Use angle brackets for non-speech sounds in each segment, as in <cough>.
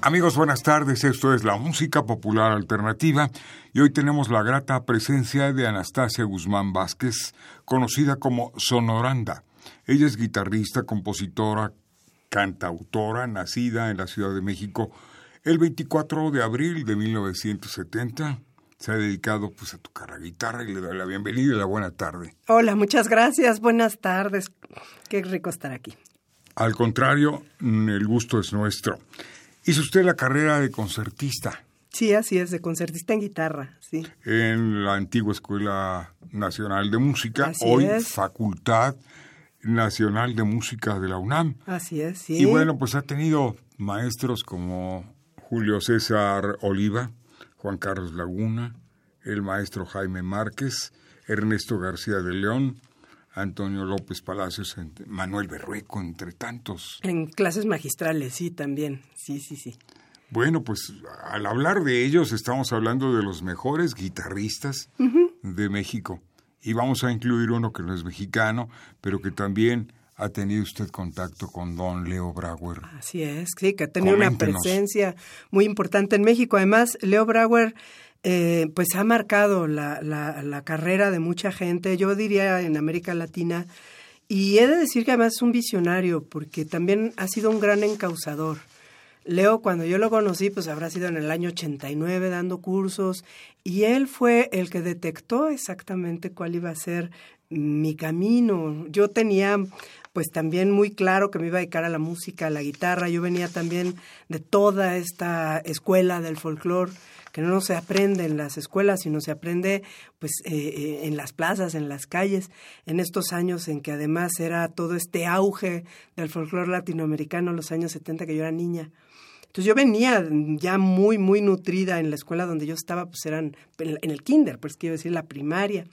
Amigos, buenas tardes. Esto es la música popular alternativa y hoy tenemos la grata presencia de Anastasia Guzmán Vázquez, conocida como Sonoranda. Ella es guitarrista, compositora, cantautora, nacida en la Ciudad de México el 24 de abril de 1970. Se ha dedicado pues a tocar la guitarra y le doy la bienvenida y la buena tarde. Hola, muchas gracias. Buenas tardes. Qué rico estar aquí. Al contrario, el gusto es nuestro. Hizo usted la carrera de concertista. Sí, así es, de concertista en guitarra, sí. En la antigua Escuela Nacional de Música, hoy Facultad Nacional de Música de la UNAM. Así es, sí. Y bueno, pues ha tenido maestros como Julio César Oliva, Juan Carlos Laguna, el maestro Jaime Márquez, Ernesto García de León, Antonio López Palacios, Manuel Berrueco, entre tantos. En clases magistrales, sí, también. Sí, sí, sí. Bueno, pues al hablar de ellos estamos hablando de los mejores guitarristas de México. Y vamos a incluir uno que no es mexicano, pero que también ha tenido usted contacto con don Leo Brauer. Así es, sí, que ha tenido una presencia muy importante en México. Además, Leo Brauer eh, pues ha marcado la, la, carrera de mucha gente, yo diría en América Latina, y he de decir que además es un visionario, porque también ha sido un gran encausador. Leo, cuando yo lo conocí, pues habrá sido en el año 89 dando cursos, y él fue el que detectó exactamente cuál iba a ser mi camino. Yo tenía pues también muy claro que me iba a dedicar a la música, a la guitarra. Yo venía también de toda esta escuela del folclore que no se aprende en las escuelas, sino se aprende pues eh, eh, en las plazas, en las calles, en estos años en que además era todo este auge del folclore latinoamericano, los años 70 que yo era niña. Entonces yo venía ya muy, muy nutrida en la escuela donde yo estaba, pues eran en el kinder, pues quiero decir la primaria.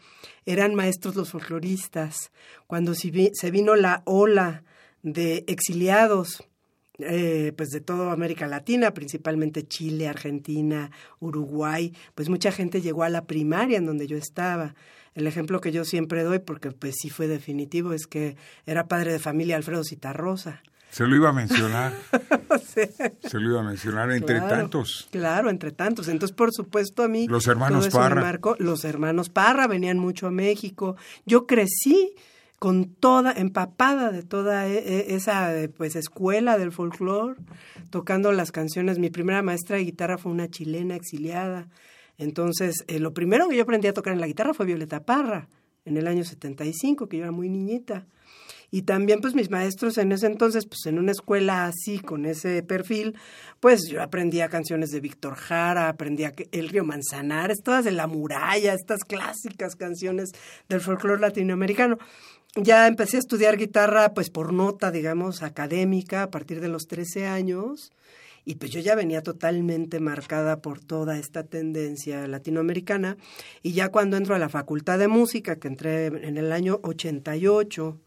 Eran maestros los folcloristas. Cuando se vino la ola de exiliados eh, pues de toda América Latina, principalmente Chile, Argentina, Uruguay, pues mucha gente llegó a la primaria en donde yo estaba. El ejemplo que yo siempre doy, porque pues sí fue definitivo, es que era padre de familia Alfredo Citarrosa. Se lo iba a mencionar. <laughs> Se lo iba a mencionar entre tantos. Claro, entre tantos. Entonces, por supuesto, a mí... Los hermanos Parra. los hermanos Parra venían mucho a México. Yo crecí con toda, empapada de toda e, e, esa pues escuela del folclore, tocando las canciones. Mi primera maestra de guitarra fue una chilena exiliada. Entonces, eh, lo primero que yo aprendí a tocar en la guitarra fue Violeta Parra, en el año 75, que yo era muy niñita. Y también, pues, mis maestros en ese entonces, pues, en una escuela así, con ese perfil, pues, yo aprendía canciones de Víctor Jara, aprendía El Río Manzanares, todas de La Muralla, estas clásicas canciones del folclore latinoamericano. Ya empecé a estudiar guitarra pues por nota, digamos, académica a partir de los 13 años y pues yo ya venía totalmente marcada por toda esta tendencia latinoamericana y ya cuando entro a la Facultad de Música, que entré en el año 88,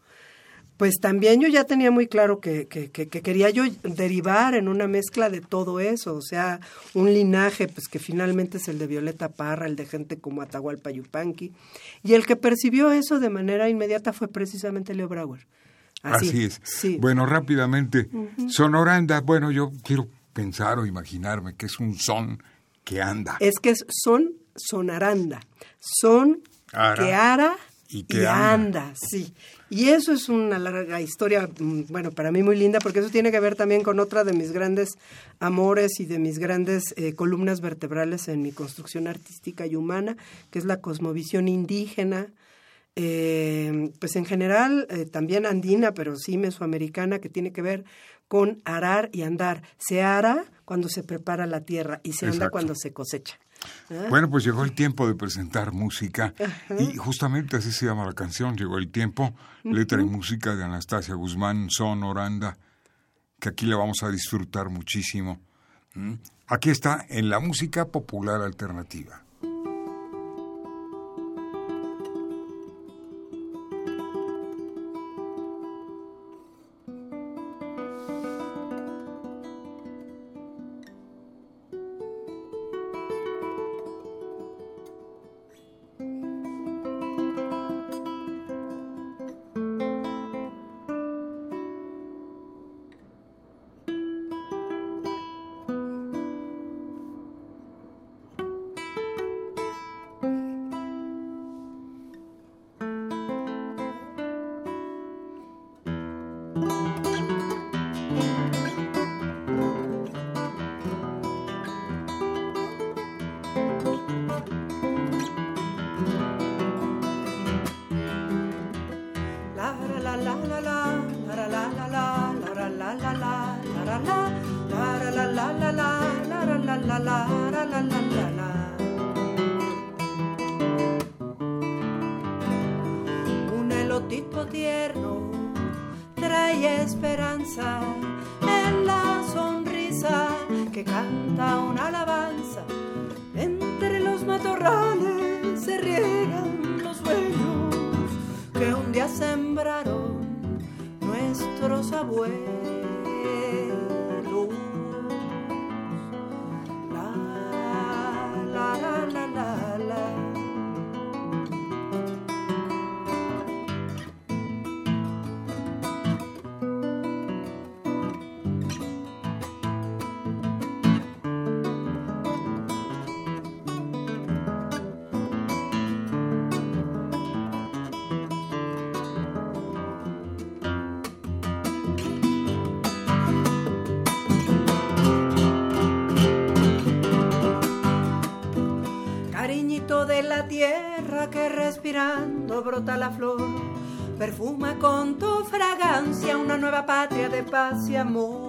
pues también yo ya tenía muy claro que, que, que, quería yo derivar en una mezcla de todo eso, o sea, un linaje pues que finalmente es el de Violeta Parra, el de gente como Atahualpa Yupanqui, y el que percibió eso de manera inmediata fue precisamente Leo Brauer. Así, es. Bueno, rápidamente, sonoranda, bueno, yo quiero pensar o imaginarme que es un son que anda. Es que es son sonaranda, son que ara y que anda. sí. Y eso es una larga historia, mm, bueno, para mí muy linda, porque eso tiene que ver también con otra de mis grandes amores y de mis grandes eh, columnas vertebrales en mi construcción artística y humana, que es la cosmovisión indígena, eh, pues en general eh, también andina, pero sí mesoamericana, que tiene que ver con arar y andar. Se ara cuando se prepara la tierra y se anda cuando se cosecha. ¿Ah? Bueno, pues llegó el tiempo de presentar música y justamente así se llama la canción, llegó el tiempo, letra y música de Anastasia Guzmán, Son Oranda, que aquí le vamos a disfrutar muchísimo. ¿Mm? Aquí está en la música popular alternativa. que canta una tierra que respirando brota la flor, perfuma con tu fragancia una nueva patria de paz y amor.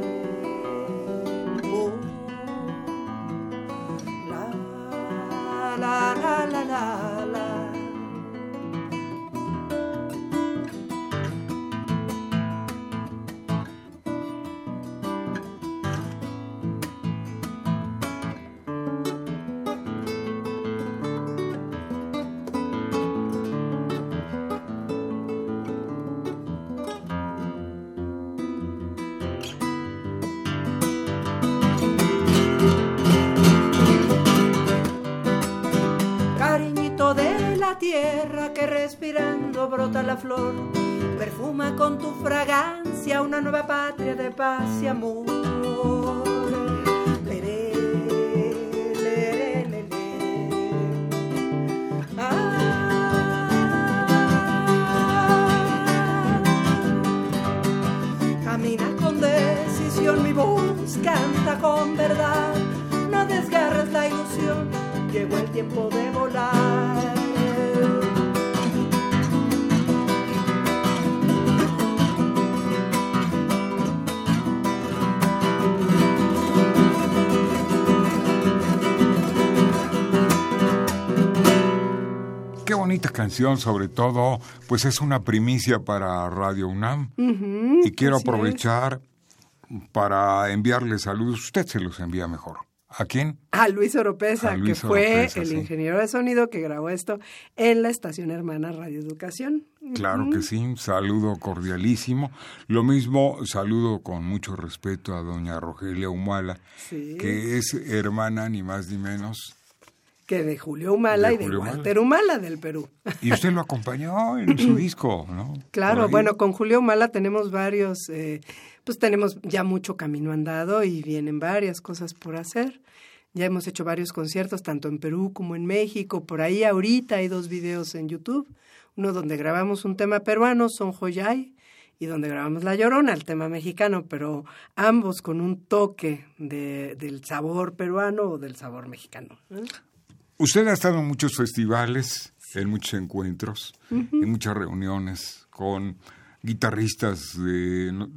brota la flor, perfuma con tu fragancia una nueva patria de paz y amor. Canción, sobre todo, pues es una primicia para Radio UNAM. y quiero aprovechar para enviarle saludos. Usted se los envía mejor. ¿A quién? A Luis Oropesa, que fue el ingeniero de sonido que grabó esto en la estación hermana Radio Educación. Claro que sí, un saludo cordialísimo. Lo mismo, saludo con mucho respeto a doña Rogelia Humala, que es hermana ni más ni menos que de Julio Humala y de Walter Humala. del Perú. Y usted lo acompañó en su <laughs> disco, ¿no? Claro, bueno, con Julio Humala tenemos varios, eh, pues tenemos ya mucho camino andado y vienen varias cosas por hacer. Ya hemos hecho varios conciertos, tanto en Perú como en México. Por ahí ahorita hay dos videos en YouTube. Uno donde grabamos un tema peruano, Son Joyay, y donde grabamos La Llorona, el tema mexicano, pero ambos con un toque de, del sabor peruano o del sabor mexicano. ¿eh? Usted ha estado en muchos festivales, en muchos encuentros, en muchas reuniones con guitarristas de,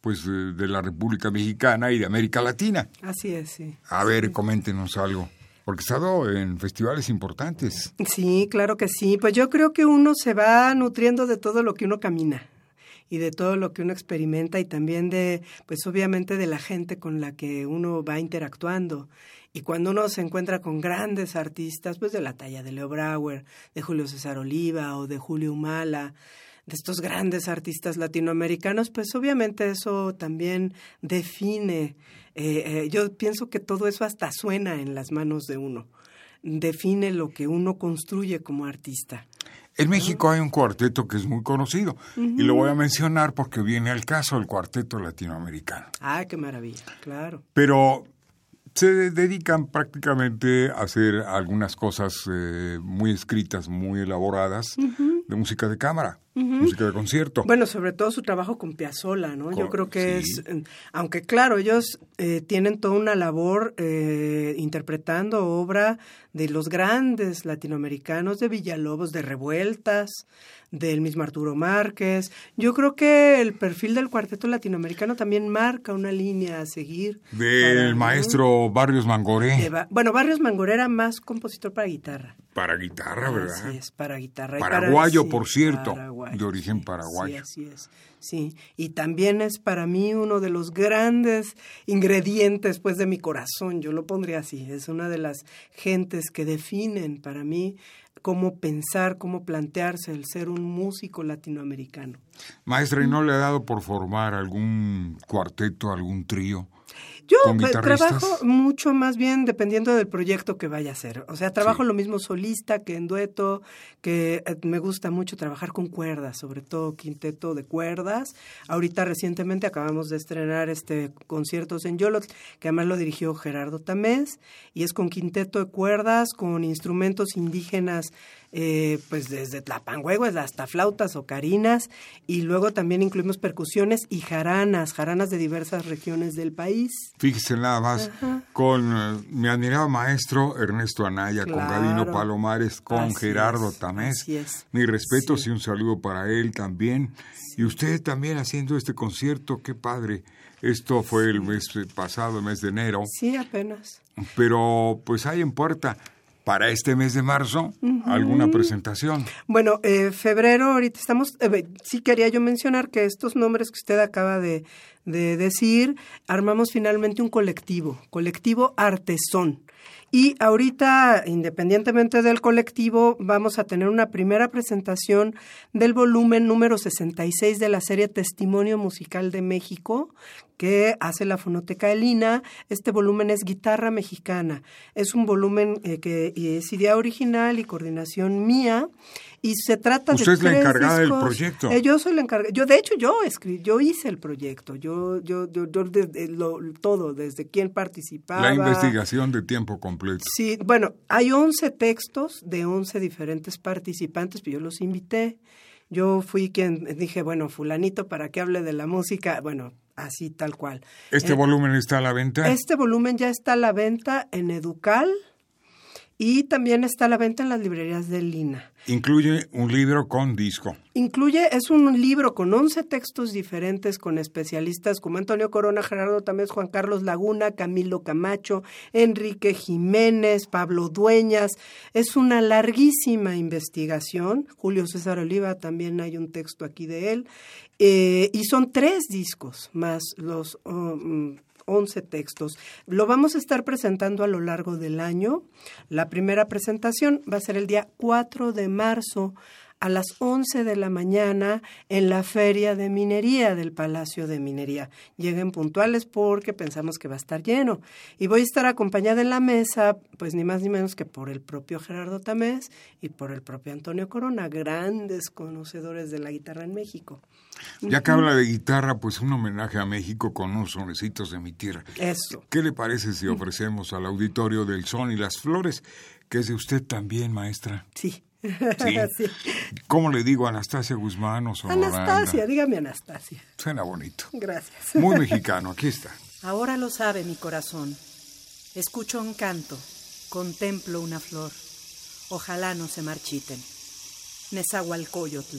pues, de la República Mexicana y de América Latina. Así es, sí. A ver, coméntenos algo. Porque ha estado en festivales importantes. Sí, claro que sí. Pues yo creo que uno se va nutriendo de todo lo que uno camina y de todo lo que uno experimenta y también de, pues obviamente de la gente con la que uno va interactuando. Y cuando uno se encuentra con grandes artistas, pues de la talla de Leo Brauer, de Julio César Oliva o de Julio Humala, de estos grandes artistas latinoamericanos, pues obviamente eso también define, eh, eh, yo pienso que todo eso hasta suena en las manos de uno, define lo que uno construye como artista. En México hay un cuarteto que es muy conocido y lo voy a mencionar porque viene al caso el cuarteto latinoamericano. Ah, qué maravilla, claro. Pero se dedican prácticamente a hacer algunas cosas eh, muy escritas, muy elaboradas de música de cámara, música de concierto. Bueno, sobre todo su trabajo con Piazzolla, ¿no? Yo creo que es, aunque claro, ellos eh, tienen toda una labor eh, interpretando obra de los grandes latinoamericanos, de Villalobos, de Revueltas, del mismo Arturo Márquez. Yo creo que el perfil del cuarteto latinoamericano también marca una línea a seguir. Del maestro Barrios Mangoré. bueno, Barrios Mangoré era más compositor para guitarra. Para guitarra, ¿verdad? Así es, para guitarra. Paraguayo, por cierto, de origen paraguayo. Sí, así es. Sí, y también es para mí uno de los grandes ingredientes pues de mi corazón, yo lo pondría así, es una de las gentes que definen para mí cómo pensar, cómo plantearse el ser un músico latinoamericano. Maestra, ¿y no le ha dado por formar algún cuarteto, algún trío? Yo trabajo mucho más bien dependiendo del proyecto que vaya a hacer. O sea, trabajo lo mismo solista que en dueto, que eh, me gusta mucho trabajar con cuerdas, sobre todo quinteto de cuerdas. Ahorita recientemente acabamos de estrenar este conciertos en Yolot, que además lo dirigió Gerardo Tamés, y es con quinteto de cuerdas, con instrumentos indígenas eh, pues desde tlapangueguas hasta flautas o carinas y luego también incluimos percusiones y jaranas, jaranas de diversas regiones del país. Fíjese nada más, con eh, mi admirado maestro Ernesto Anaya, con Gabino Palomares, con Gerardo Tamés. Mi respeto y un saludo para él también. Y usted también haciendo este concierto, qué padre. Esto fue el mes pasado, el mes de enero. Sí, apenas. Pero pues hay en puerta para este mes de marzo alguna presentación. Bueno, eh, febrero, ahorita estamos, eh, sí quería yo mencionar que estos nombres que usted acaba de, de decir, armamos finalmente un colectivo, colectivo Artesón. Y ahorita, independientemente del colectivo, vamos a tener una primera presentación del volumen número 66 de la serie Testimonio Musical de México, que hace la Fonoteca Elina. Este volumen es Guitarra Mexicana. Es un volumen eh, que es idea original y coordinación mía y se trata Usted es la encargada del proyecto. Eh, yo soy la encargada. Yo, de hecho, yo escribí, yo hice el proyecto. Yo, yo, yo, todo, desde quién participaba. La investigación de tiempo completo. Sí, bueno, hay 11 textos de 11 diferentes participantes, pero yo los invité. Yo fui quien dije, bueno, fulanito, para que hable de la música. Bueno, así tal cual. ¿Este eh, volumen está a la venta? Este volumen ya está a la venta en Educal y también está a la venta en las librerías de Lina. Incluye un libro con disco. Incluye, es un libro con 11 textos diferentes con especialistas como Antonio Corona, Gerardo Tamés, Juan Carlos Laguna, Camilo Camacho, Enrique Jiménez, Pablo Dueñas. Es una larguísima investigación. Julio César Oliva también hay un texto aquí de él. Eh, y son tres discos más los... Um, 11 textos. Lo vamos a estar presentando a lo largo del año. La primera presentación va a ser el día 4 de marzo a las 11 de la mañana en la feria de minería del Palacio de Minería. Lleguen puntuales porque pensamos que va a estar lleno. Y voy a estar acompañada en la mesa, pues ni más ni menos que por el propio Gerardo Tamés y por el propio Antonio Corona, grandes conocedores de la guitarra en México. Ya que habla de guitarra, pues un homenaje a México con unos sonecitos de mi tierra. Eso. ¿Qué le parece si ofrecemos al auditorio del Son y las Flores, que es de usted también, maestra? Sí. <laughs> Sí. ¿Cómo le digo Anastasia Guzmán o Anastasia, dígame Anastasia. Suena bonito. Gracias. Muy <laughs> mexicano, aquí está. Ahora lo sabe mi corazón. Escucho un canto, contemplo una flor. Ojalá no se marchiten. Nezahualcóyotl.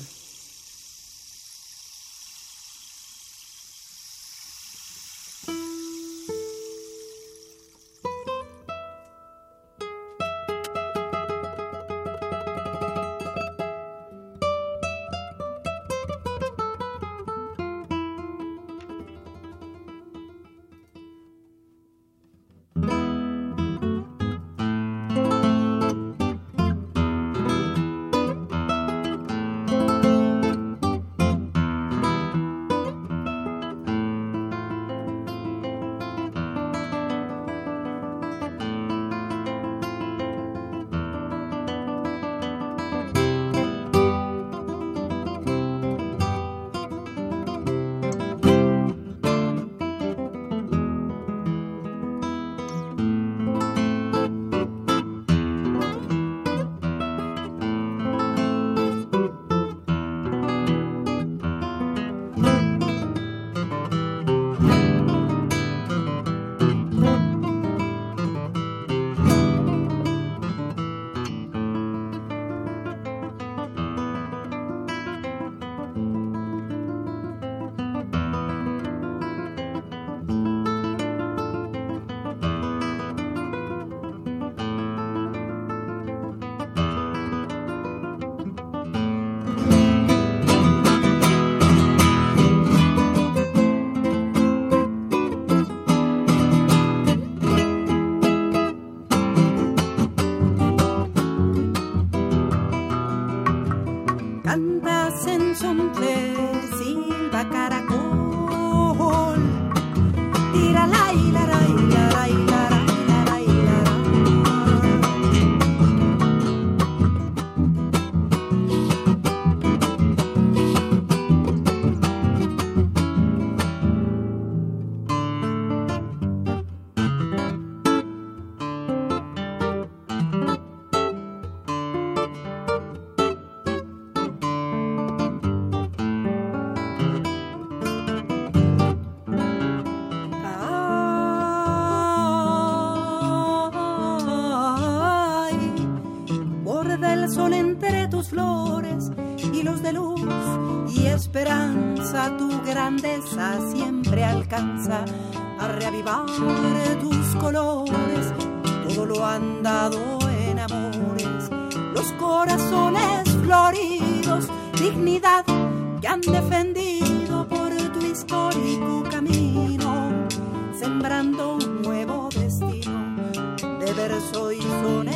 Siempre alcanza a reavivar tus colores. Todo lo han dado en amores, los corazones floridos, dignidad que han defendido por tu histórico camino, sembrando un nuevo destino de verso y son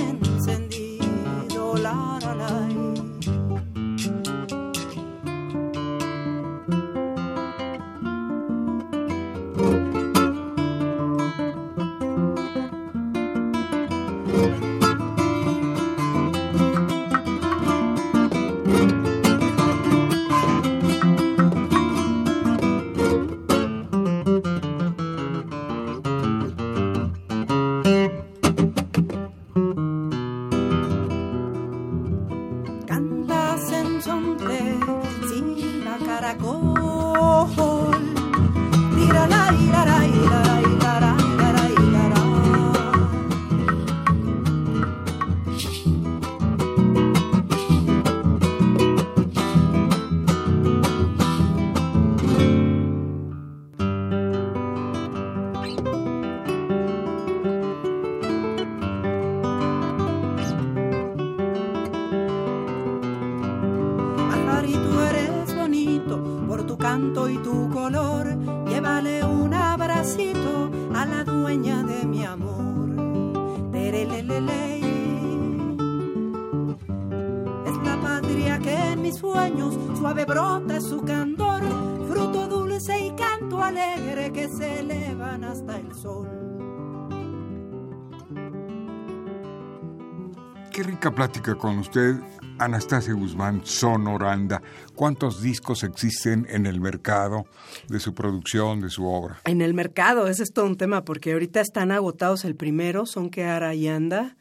brota su candor, fruto dulce y canto alegre que se elevan hasta el sol. Qué rica plática con usted, Anastasia Guzmán, Sonoranda. ¿Cuántos discos existen en el mercado de su producción, de su obra? En el mercado, ese es todo un tema, porque ahorita están agotados el primero, Son que Ara y Anda,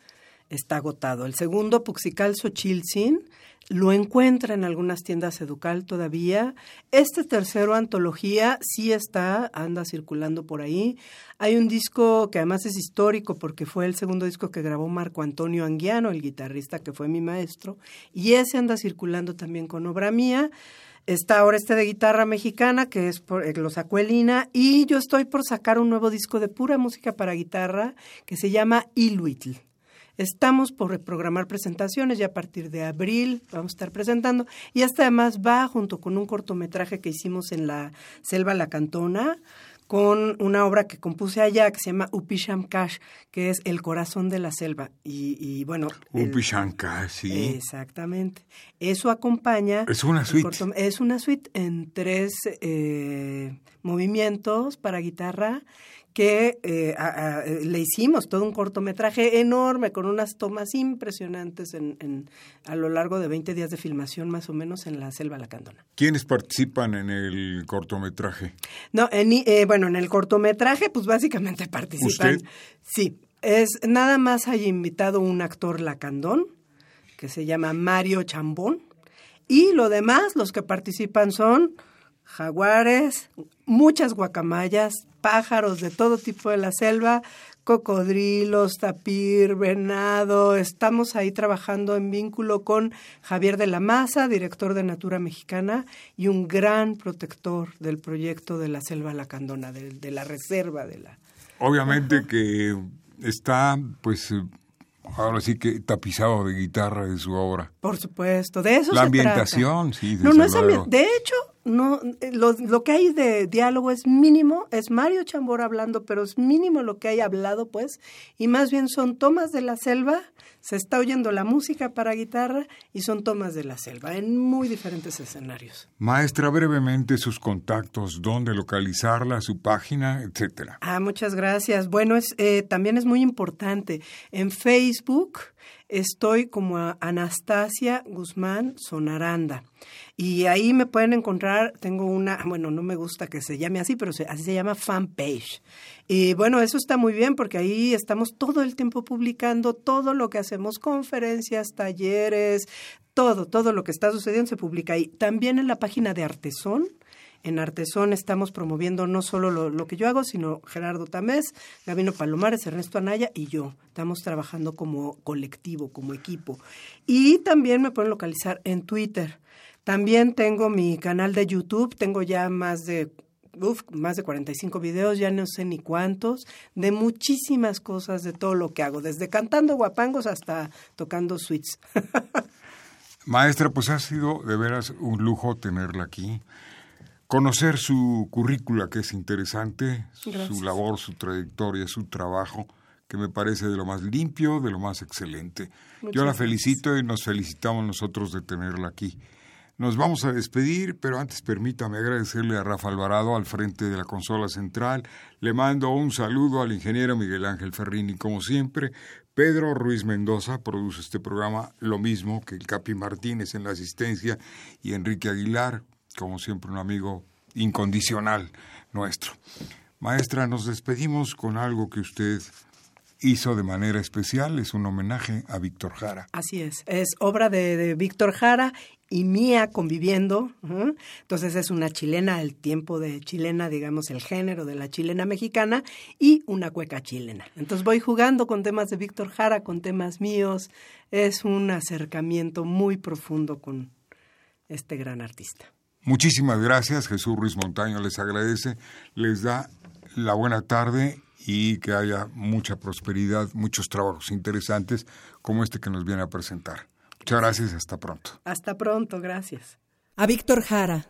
está agotado. El segundo, Puxical Xochiltzin, lo encuentra en algunas tiendas Educal todavía. Este tercero, Antología, sí está, anda circulando por ahí. Hay un disco que además es histórico porque fue el segundo disco que grabó Marco Antonio Anguiano, el guitarrista que fue mi maestro, y ese anda circulando también con obra mía. Está ahora este de guitarra mexicana, que es por, eh, lo sacó y yo estoy por sacar un nuevo disco de pura música para guitarra que se llama Iluitl. Estamos por reprogramar presentaciones y a partir de abril vamos a estar presentando. Y este además va junto con un cortometraje que hicimos en la Selva La Cantona, con una obra que compuse allá que se llama Upisham Kash, que es El corazón de la selva. Y, y bueno. Upisham Kash, sí. Exactamente. Eso acompaña. Es una suite. es una suite en tres eh, movimientos para guitarra que eh, le hicimos todo un cortometraje enorme con unas tomas impresionantes en, a lo largo de 20 días de filmación más o menos en la selva lacandona. ¿Quiénes participan en el cortometraje? No, eh, bueno, en el cortometraje pues básicamente participan. ¿Usted? Sí, es nada más hay invitado un actor lacandón que se llama Mario Chambón y lo demás los que participan son jaguares, muchas guacamayas, pájaros de todo tipo de la selva, cocodrilos, tapir, venado. Estamos ahí trabajando en vínculo con Javier de la Maza, director de Natura Mexicana y un gran protector del proyecto de la selva lacandona, de, de la reserva de la. Obviamente que está, pues, ahora sí que tapizado de guitarra de su obra. Por supuesto, de eso la ambientación, sí. No, no es De hecho, no, lo, lo, que hay de diálogo es mínimo, es Mario Chambor hablando, pero es mínimo lo que hay hablado, pues, y más bien son tomas de la selva, se está oyendo la música para guitarra y son tomas de la selva en muy diferentes escenarios. Maestra, brevemente sus contactos, dónde localizarla, su página, etcétera. Ah, muchas gracias. Bueno, es, eh, también es muy importante. En Facebook estoy como Anastasia Guzmán Sonaranda. Y ahí me pueden encontrar, tengo una, bueno, no me gusta que se llame así, pero así se llama fanpage. Y bueno, eso está muy bien porque ahí estamos todo el tiempo publicando todo lo que hacemos, conferencias, talleres, todo, todo lo que está sucediendo se publica ahí. También en la página de Artesón, en Artesón estamos promoviendo no solo lo, que yo hago, sino Gerardo Tamés, Gabino Palomares, Ernesto Anaya y yo. Estamos trabajando como colectivo, como equipo. Y también me pueden localizar en Twitter. También tengo mi canal de YouTube, tengo ya más de uf, más de 45 videos, ya no sé ni cuántos, de muchísimas cosas, de todo lo que hago, desde cantando guapangos hasta tocando suites. <laughs> Maestra, pues ha sido de veras un lujo tenerla aquí conocer su currícula, que es interesante, su labor, su trayectoria, su trabajo, que me parece de lo más limpio, de lo más excelente. Yo la felicito y nos felicitamos nosotros de tenerla aquí. Nos vamos a despedir, pero antes permítame agradecerle a Rafa Alvarado al frente de la consola central. Le mando un saludo al ingeniero Miguel Ángel Ferrini, como siempre. Pedro Ruiz Mendoza produce este programa, lo mismo que el Capi Martínez en la asistencia y Enrique Aguilar, como siempre un amigo incondicional nuestro. Maestra, nos despedimos con algo que usted hizo de manera especial, es un homenaje a Víctor Jara. Así es, es obra de, Víctor Jara y mía conviviendo. Entonces es una chilena, el tiempo de chilena, digamos, el género de la chilena mexicana y una cueca chilena. Entonces voy jugando con temas de Víctor Jara, con temas míos. Es un acercamiento muy profundo con este gran artista. Muchísimas gracias, Jesús Ruiz Montaño les agradece, les da la buena tarde y que haya mucha prosperidad, muchos trabajos interesantes como este que nos viene a presentar. Muchas gracias, hasta pronto. Hasta pronto, gracias. A Víctor Jara,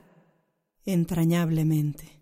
entrañablemente.